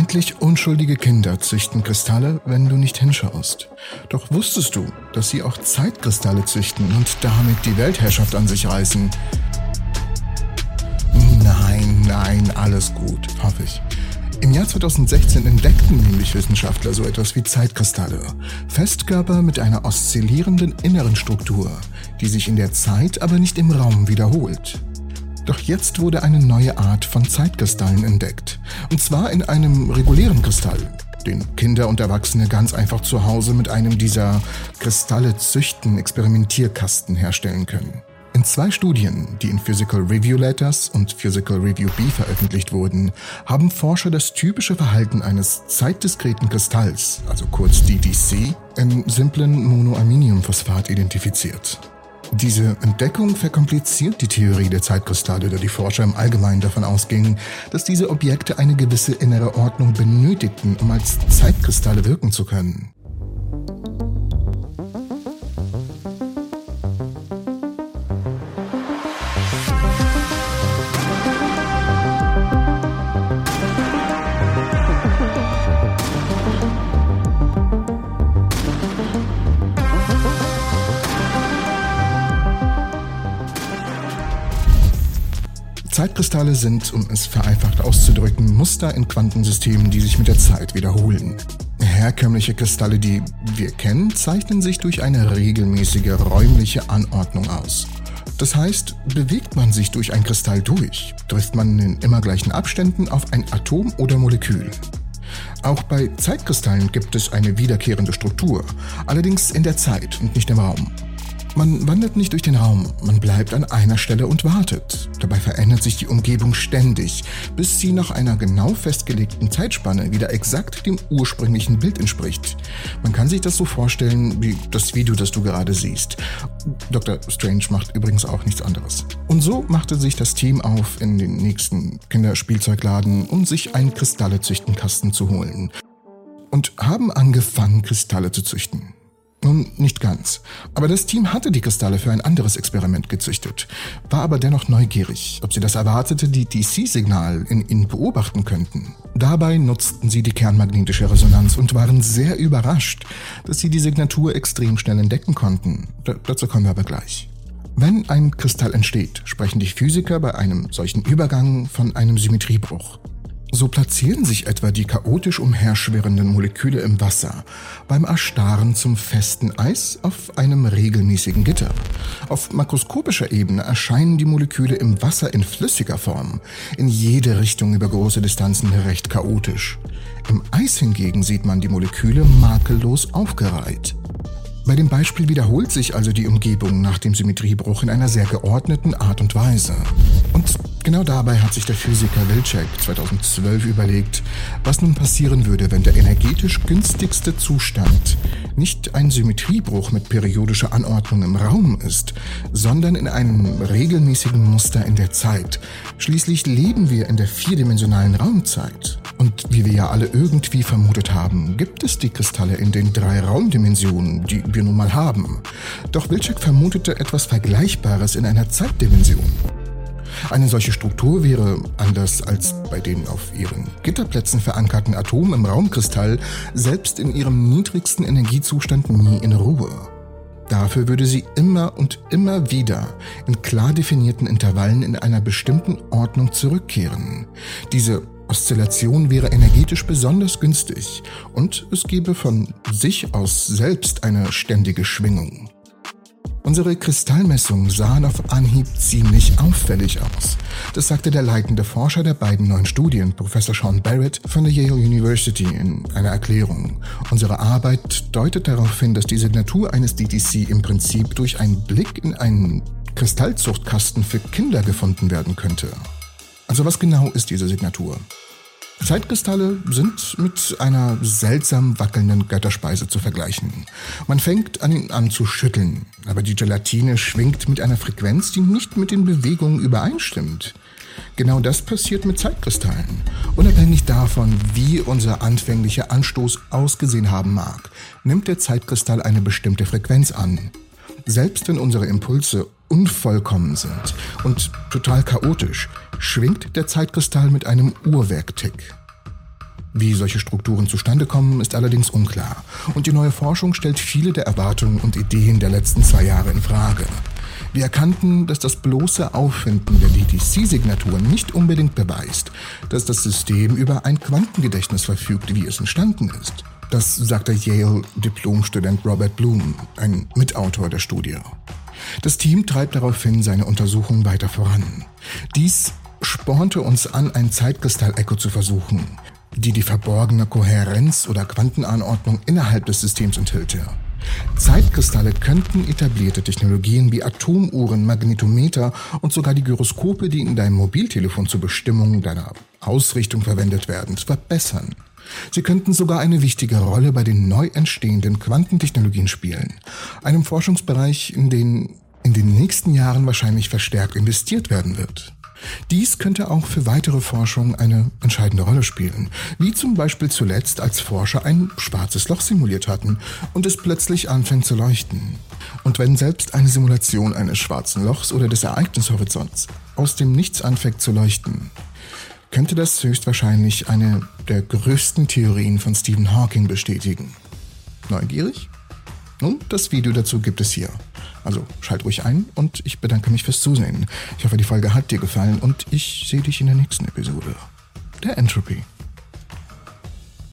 Vermeintlich unschuldige Kinder züchten Kristalle, wenn du nicht hinschaust. Doch wusstest du, dass sie auch Zeitkristalle züchten und damit die Weltherrschaft an sich reißen? Nein, nein, alles gut, hoffe ich. Im Jahr 2016 entdeckten nämlich Wissenschaftler so etwas wie Zeitkristalle. Festkörper mit einer oszillierenden inneren Struktur, die sich in der Zeit, aber nicht im Raum wiederholt. Doch jetzt wurde eine neue Art von Zeitkristallen entdeckt. Und zwar in einem regulären Kristall, den Kinder und Erwachsene ganz einfach zu Hause mit einem dieser Kristalle züchten Experimentierkasten herstellen können. In zwei Studien, die in Physical Review Letters und Physical Review B veröffentlicht wurden, haben Forscher das typische Verhalten eines zeitdiskreten Kristalls, also kurz DDC, im simplen Monoaminumphosphat identifiziert. Diese Entdeckung verkompliziert die Theorie der Zeitkristalle, da die Forscher im Allgemeinen davon ausgingen, dass diese Objekte eine gewisse innere Ordnung benötigten, um als Zeitkristalle wirken zu können. Zeitkristalle sind, um es vereinfacht auszudrücken, Muster in Quantensystemen, die sich mit der Zeit wiederholen. Herkömmliche Kristalle, die wir kennen, zeichnen sich durch eine regelmäßige räumliche Anordnung aus. Das heißt, bewegt man sich durch ein Kristall durch, trifft man in immer gleichen Abständen auf ein Atom oder Molekül. Auch bei Zeitkristallen gibt es eine wiederkehrende Struktur, allerdings in der Zeit und nicht im Raum. Man wandert nicht durch den Raum, man bleibt an einer Stelle und wartet. Dabei verändert sich die Umgebung ständig, bis sie nach einer genau festgelegten Zeitspanne wieder exakt dem ursprünglichen Bild entspricht. Man kann sich das so vorstellen wie das Video, das du gerade siehst. Dr. Strange macht übrigens auch nichts anderes. Und so machte sich das Team auf in den nächsten Kinderspielzeugladen, um sich einen Kristallezüchtenkasten zu holen. Und haben angefangen, Kristalle zu züchten. Nun, nicht ganz. Aber das Team hatte die Kristalle für ein anderes Experiment gezüchtet, war aber dennoch neugierig, ob sie das erwartete DC-Signal in ihnen beobachten könnten. Dabei nutzten sie die kernmagnetische Resonanz und waren sehr überrascht, dass sie die Signatur extrem schnell entdecken konnten. D dazu kommen wir aber gleich. Wenn ein Kristall entsteht, sprechen die Physiker bei einem solchen Übergang von einem Symmetriebruch. So platzieren sich etwa die chaotisch umherschwirrenden Moleküle im Wasser beim Erstarren zum festen Eis auf einem regelmäßigen Gitter. Auf makroskopischer Ebene erscheinen die Moleküle im Wasser in flüssiger Form, in jede Richtung über große Distanzen recht chaotisch. Im Eis hingegen sieht man die Moleküle makellos aufgereiht. Bei dem Beispiel wiederholt sich also die Umgebung nach dem Symmetriebruch in einer sehr geordneten Art und Weise. Und genau dabei hat sich der Physiker Wilczek 2012 überlegt, was nun passieren würde, wenn der energetisch günstigste Zustand nicht ein Symmetriebruch mit periodischer Anordnung im Raum ist, sondern in einem regelmäßigen Muster in der Zeit. Schließlich leben wir in der vierdimensionalen Raumzeit. Und wie wir ja alle irgendwie vermutet haben, gibt es die Kristalle in den drei Raumdimensionen, die wir nun mal haben. Doch Wilczek vermutete etwas Vergleichbares in einer Zeitdimension. Eine solche Struktur wäre, anders als bei den auf ihren Gitterplätzen verankerten Atomen im Raumkristall, selbst in ihrem niedrigsten Energiezustand nie in Ruhe. Dafür würde sie immer und immer wieder in klar definierten Intervallen in einer bestimmten Ordnung zurückkehren. Diese Oszillation wäre energetisch besonders günstig und es gäbe von sich aus selbst eine ständige Schwingung. Unsere Kristallmessungen sahen auf Anhieb ziemlich auffällig aus. Das sagte der leitende Forscher der beiden neuen Studien, Professor Sean Barrett von der Yale University, in einer Erklärung. Unsere Arbeit deutet darauf hin, dass die Signatur eines DTC im Prinzip durch einen Blick in einen Kristallzuchtkasten für Kinder gefunden werden könnte. Also was genau ist diese Signatur? Zeitkristalle sind mit einer seltsam wackelnden Götterspeise zu vergleichen. Man fängt an ihn an zu schütteln, aber die Gelatine schwingt mit einer Frequenz, die nicht mit den Bewegungen übereinstimmt. Genau das passiert mit Zeitkristallen. Unabhängig davon, wie unser anfänglicher Anstoß ausgesehen haben mag, nimmt der Zeitkristall eine bestimmte Frequenz an. Selbst wenn unsere Impulse unvollkommen sind und total chaotisch, schwingt der Zeitkristall mit einem Uhrwerktick. Wie solche Strukturen zustande kommen, ist allerdings unklar. Und die neue Forschung stellt viele der Erwartungen und Ideen der letzten zwei Jahre in Frage. Wir erkannten, dass das bloße Auffinden der DTC-Signaturen nicht unbedingt beweist, dass das System über ein Quantengedächtnis verfügt, wie es entstanden ist. Das sagte Yale-Diplomstudent Robert Bloom, ein Mitautor der Studie. Das Team treibt daraufhin seine Untersuchung weiter voran. Dies spornte uns an, ein Zeitkristall-Echo zu versuchen, die die verborgene Kohärenz oder Quantenanordnung innerhalb des Systems enthüllte. Zeitkristalle könnten etablierte Technologien wie Atomuhren, Magnetometer und sogar die Gyroskope, die in deinem Mobiltelefon zur Bestimmung deiner Ausrichtung verwendet werden, verbessern. Sie könnten sogar eine wichtige Rolle bei den neu entstehenden Quantentechnologien spielen, einem Forschungsbereich, in den in den nächsten Jahren wahrscheinlich verstärkt investiert werden wird. Dies könnte auch für weitere Forschung eine entscheidende Rolle spielen, wie zum Beispiel zuletzt, als Forscher ein schwarzes Loch simuliert hatten und es plötzlich anfängt zu leuchten. Und wenn selbst eine Simulation eines schwarzen Lochs oder des Ereignishorizonts aus dem Nichts anfängt zu leuchten, könnte das höchstwahrscheinlich eine der größten Theorien von Stephen Hawking bestätigen. Neugierig? Nun, das Video dazu gibt es hier. Also schalt ruhig ein und ich bedanke mich fürs Zusehen. Ich hoffe, die Folge hat dir gefallen und ich sehe dich in der nächsten Episode. Der Entropy.